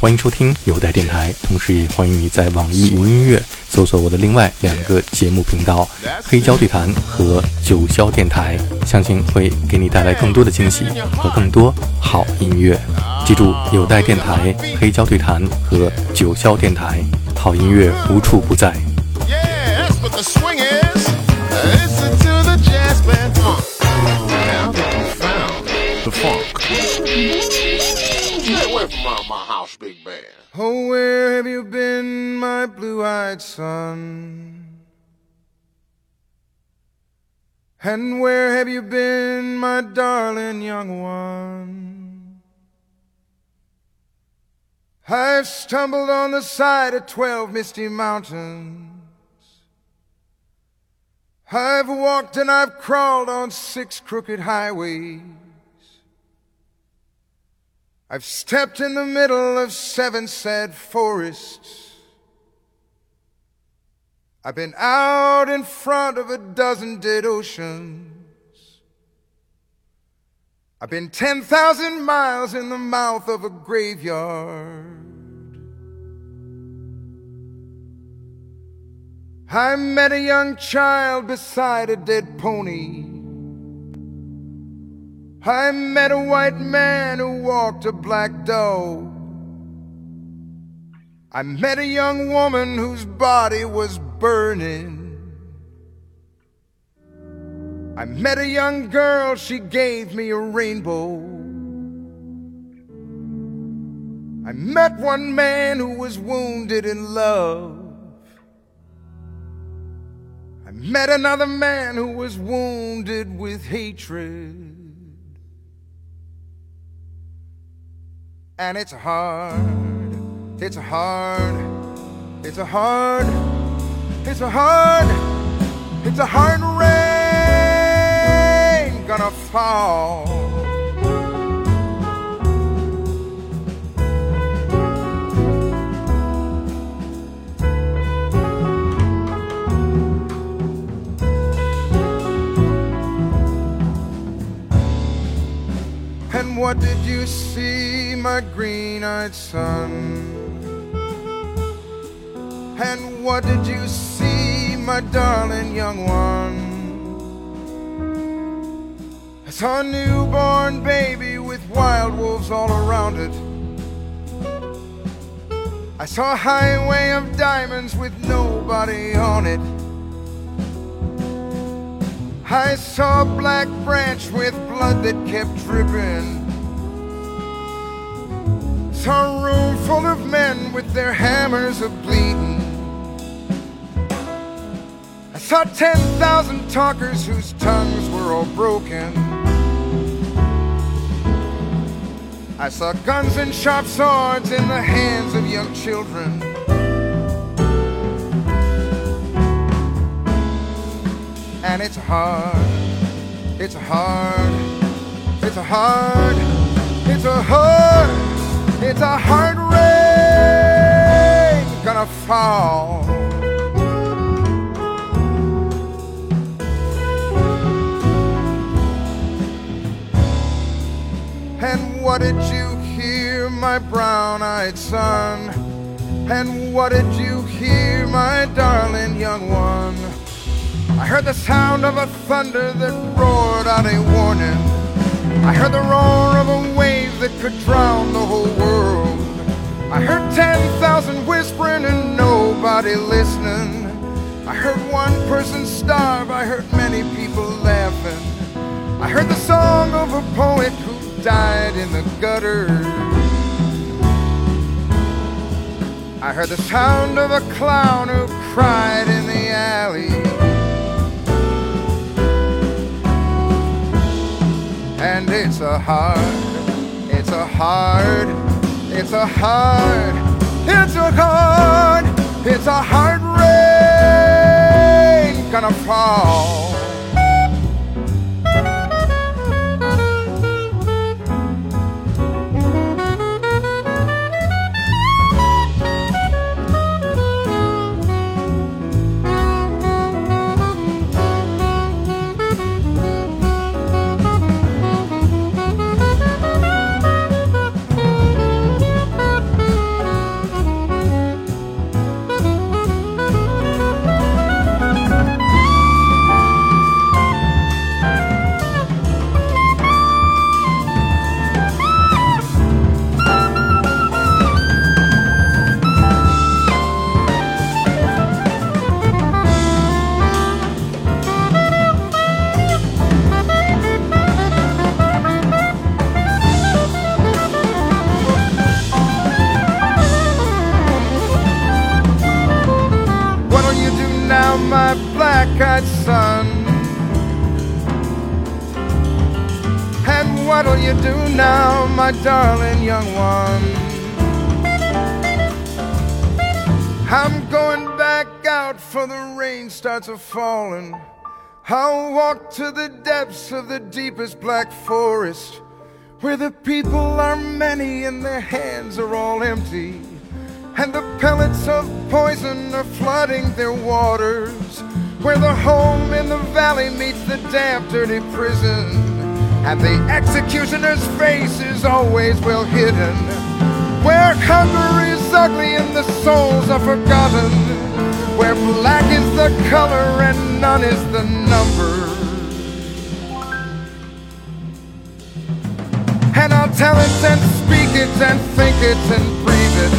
欢迎收听有待电台，同时也欢迎你在网易云音乐搜索我的另外两个节目频道“黑胶对谈”和“九霄电台”，相信会给你带来更多的惊喜和更多好音乐。记住，有待电台、黑胶对谈和九霄电台，好音乐无处不在。Big band. Oh, where have you been, my blue-eyed son? And where have you been, my darling young one? I've stumbled on the side of twelve misty mountains. I've walked and I've crawled on six crooked highways. I've stepped in the middle of seven sad forests. I've been out in front of a dozen dead oceans. I've been 10,000 miles in the mouth of a graveyard. I met a young child beside a dead pony. I met a white man who walked a black dog. I met a young woman whose body was burning. I met a young girl, she gave me a rainbow. I met one man who was wounded in love. I met another man who was wounded with hatred. And it's hard, it's hard, it's a hard, it's a hard, it's a hard rain gonna fall. What did you see? my green eyed son. And what did you see, my darling young one? I saw a newborn baby with wild wolves all around it. I saw a highway of diamonds with nobody on it. I saw a black branch with blood that kept dripping saw a room full of men with their hammers a bleeding. I saw 10,000 talkers whose tongues were all broken. I saw guns and sharp swords in the hands of young children. And it's hard, it's hard, it's hard, it's a hard. It's a hard rain gonna fall. And what did you hear, my brown eyed son? And what did you hear, my darling young one? I heard the sound of a thunder that roared out a warning. I heard the roar of a wave that could drown the whole world. I heard 10,000 whispering and nobody listening. I heard one person starve, I heard many people laughing. I heard the song of a poet who died in the gutter. I heard the sound of a clown who cried in the alley. And it's a hard it's a hard, it's a hard, it's a hard, it's a hard rain gonna fall. What'll you do now, my darling young one? I'm going back out for the rain starts a falling. I'll walk to the depths of the deepest black forest where the people are many and their hands are all empty. And the pellets of poison are flooding their waters. Where the home in the valley meets the damp, dirty prison. And the executioner's face is always well hidden. Where hunger is ugly and the souls are forgotten. Where black is the color and none is the number. And I'll tell it and speak it and think it and breathe it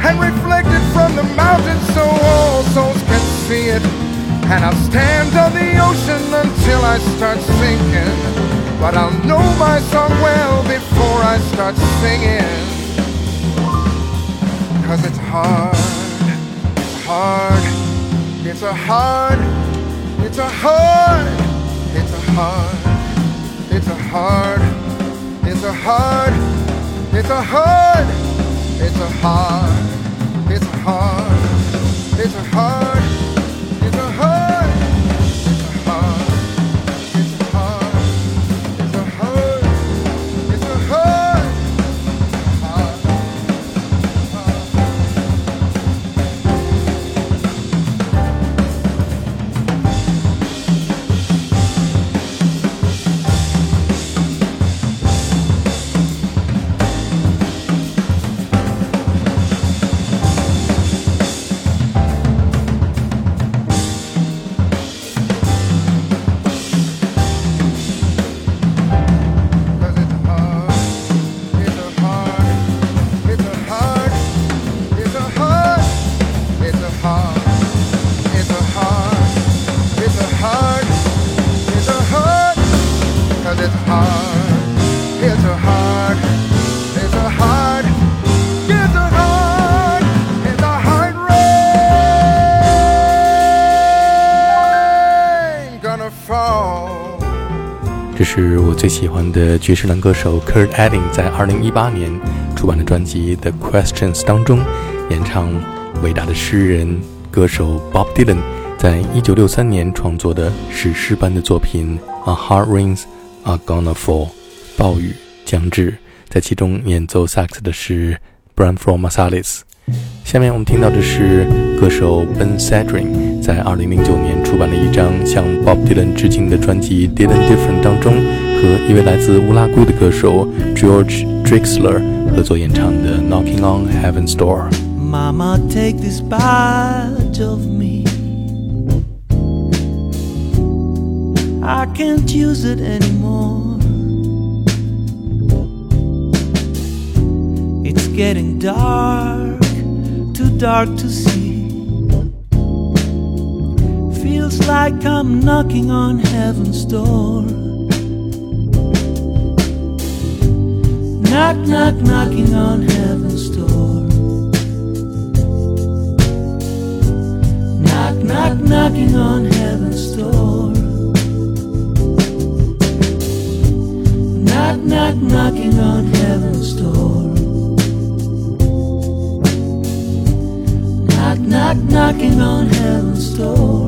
and reflect it from the mountains so all souls can see it. And I'll stand on the ocean until I start sinking. But I'll know my song well before I start singing. Cause it's hard, it's hard, it's a hard, it's a hard, it's a hard, it's a hard, it's a hard, it's a hard, it's a hard. It's a hard, it's a hard, 这是我最喜欢的爵士男歌手 Kurt Elling 在2018年出版的专辑《The Questions》当中演唱伟大的诗人歌手 Bob Dylan 在1963年创作的史诗般的作品《A Hard Rains Are Gonna Fall》，暴雨将至。在其中演奏萨克斯的是 Branford Marsalis。下面我们听到的是歌手 Ben Sedrin 在2009年出版的一张向 Bob Dylan 致敬的专辑《Dylan Different》当中，和一位来自乌拉圭的歌手 George Drexler 合作演唱的《Knocking on Heaven's Door》。 Mama, take this badge of me. I can't use it anymore. It's getting dark, too dark to see. Feels like I'm knocking on heaven's door. Knock, knock, knocking on heaven's door. Knock, knock, knocking on heaven's door. Knock, knock, knocking on heaven's door. Knock, knock, knocking on heaven's door.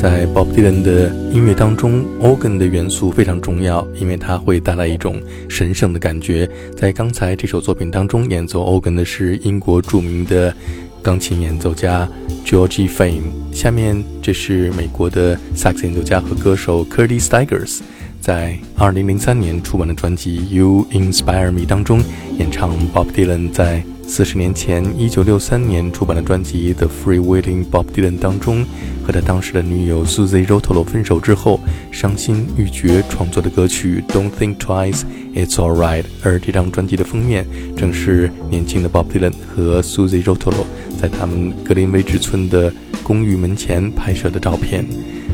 在 Bob Dylan 的音乐当中，organ 的元素非常重要，因为它会带来一种神圣的感觉。在刚才这首作品当中，演奏 organ 的是英国著名的钢琴演奏家 Georgie Fame。下面这是美国的萨克斯演奏家和歌手 Curtis Stigers。在2003年出版的专辑《You Inspire Me》当中，演唱 Bob Dylan 在四十年前1963年出版的专辑《The Freewheeling Bob Dylan》当中，和他当时的女友 Susie Rotolo 分手之后，伤心欲绝创作的歌曲《Don't Think Twice, It's Alright》。而这张专辑的封面正是年轻的 Bob Dylan 和 Susie Rotolo 在他们格林威治村的公寓门前拍摄的照片。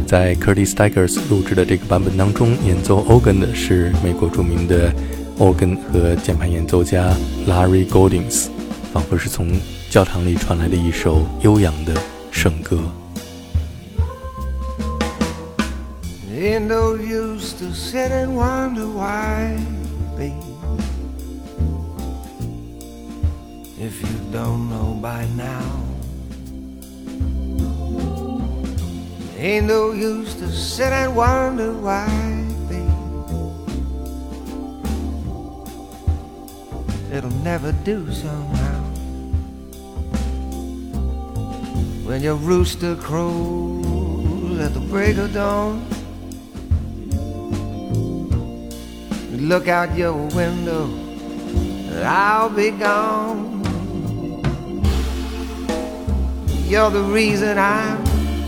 在 Curtis Stigers 录制的这个版本当中，演奏 organ 的是美国著名的 organ 和键盘演奏家 Larry Goldings，仿佛是从教堂里传来的一首悠扬的圣歌。When your rooster crows at the break of dawn. Look out your window, I'll be gone. You're the reason I'm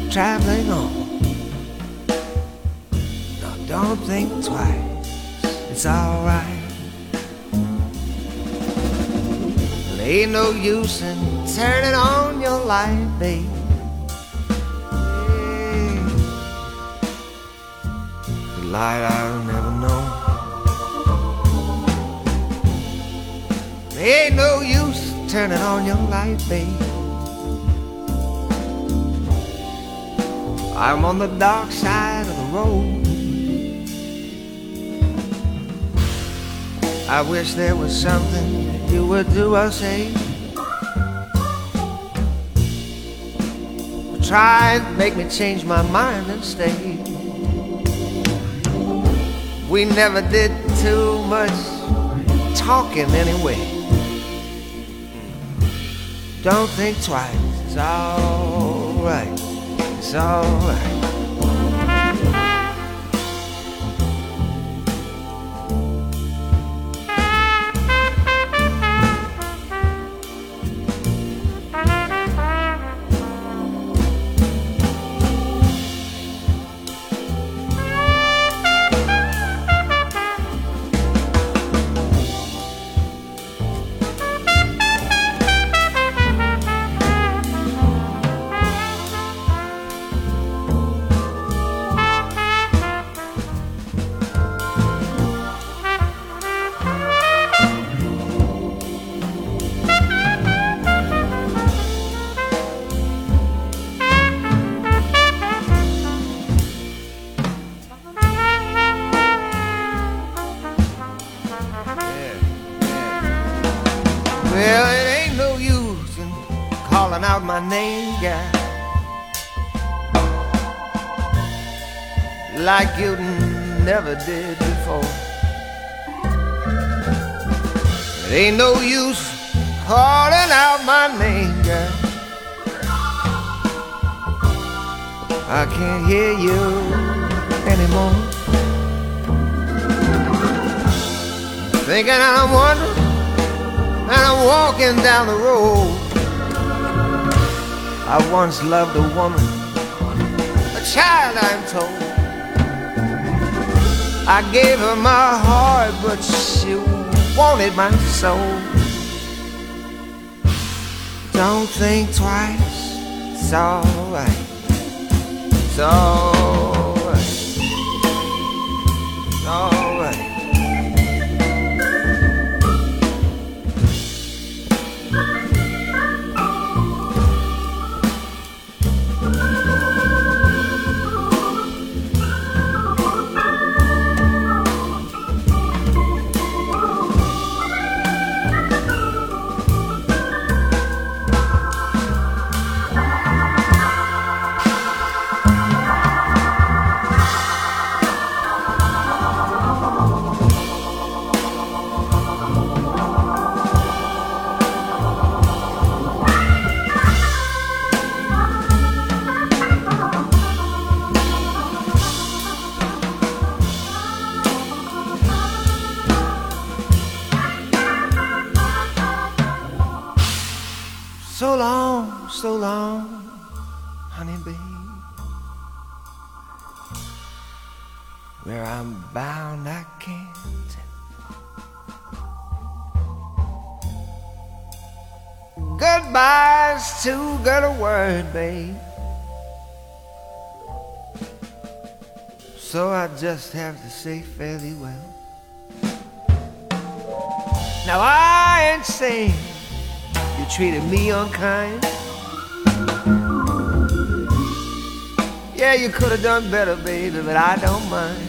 traveling on. Now don't think twice, it's alright. Ain't no use in turning on your light, babe. Yeah. The light I'll never know. There ain't no use turning on your light, babe. I'm on the dark side of the road. I wish there was something you would do or say. Try and make me change my mind and stay. We never did too much talking anyway. Don't think twice, it's alright, it's alright. Never did before. It ain't no use calling out my name, girl. I can't hear you anymore. Thinking I'm wondering and I'm walking down the road. I once loved a woman, a child, I'm told. I gave her my heart, but she wanted my soul. Don't think twice, it's alright. It's alright. It's alright. Goodbye's too good a word, babe. So I just have to say fairly well. Now I ain't saying you treated me unkind. Yeah, you could have done better, baby, but I don't mind.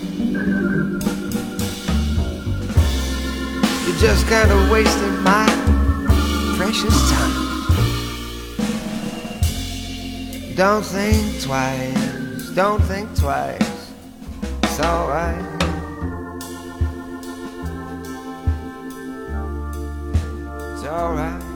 You just kind of wasted my precious time. Don't think twice, don't think twice. It's alright. It's alright.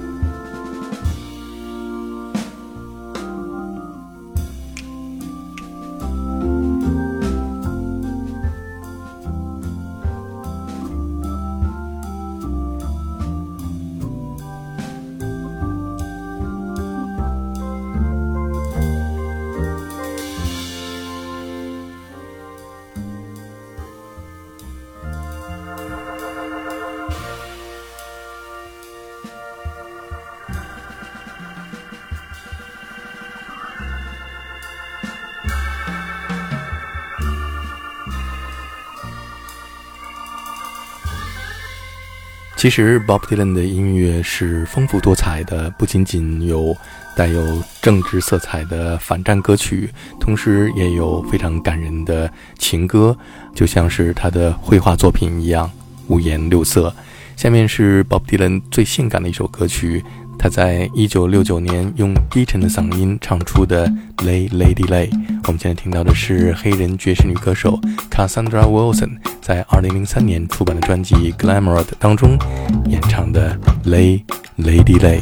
其实 Bob Dylan 的音乐是丰富多彩的，不仅仅有带有政治色彩的反战歌曲，同时也有非常感人的情歌，就像是他的绘画作品一样，五颜六色。下面是 Bob Dylan 最性感的一首歌曲，他在一九六九年用低沉的嗓音唱出的《Lay Lady Lay》。我们现在听到的是黑人爵士女歌手 Cassandra Wilson 在二零零三年出版的专辑《Glamour》当中演唱的《Lay Lady Lay》。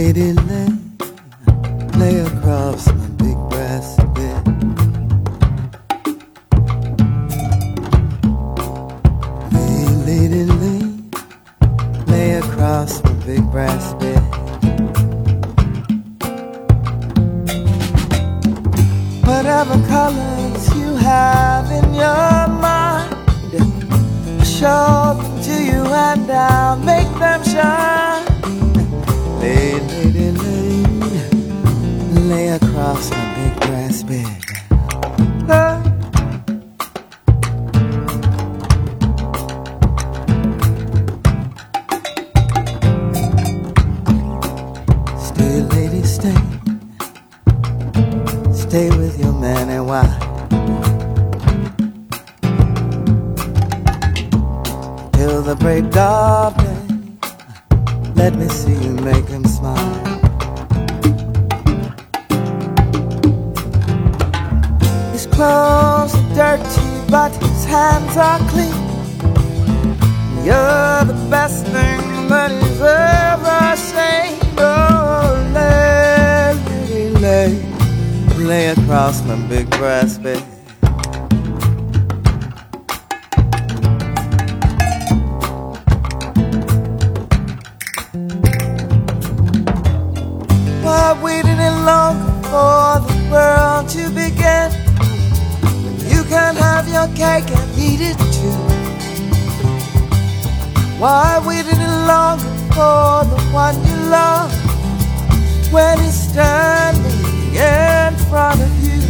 Lady, lay, Stay with your man and why? Till the break of day. Let me see you big brass bed. Why waiting longer for the world to begin? You can have your cake and eat it too. Why wait any longer for the one you love when he's standing in front of you?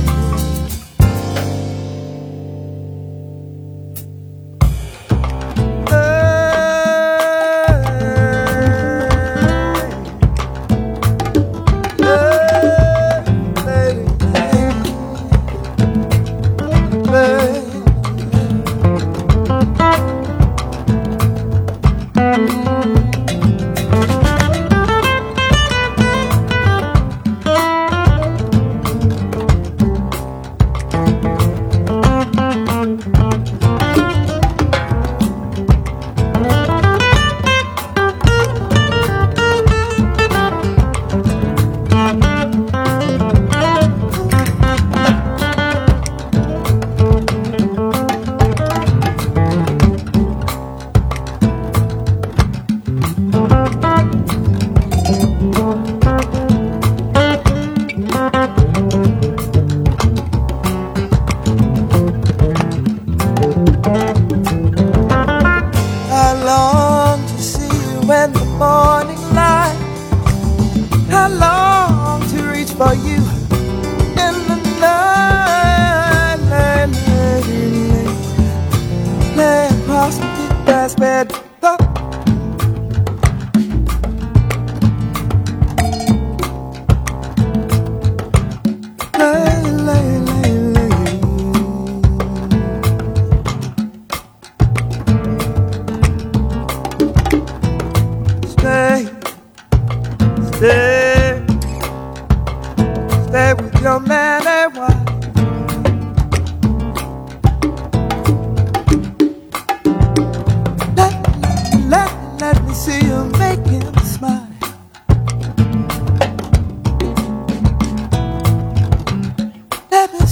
For you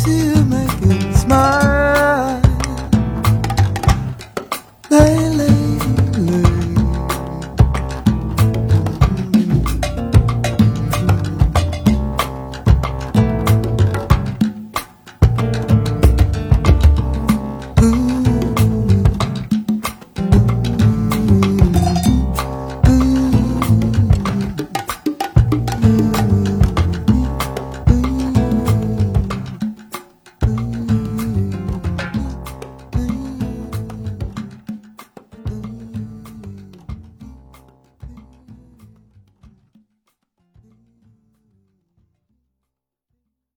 You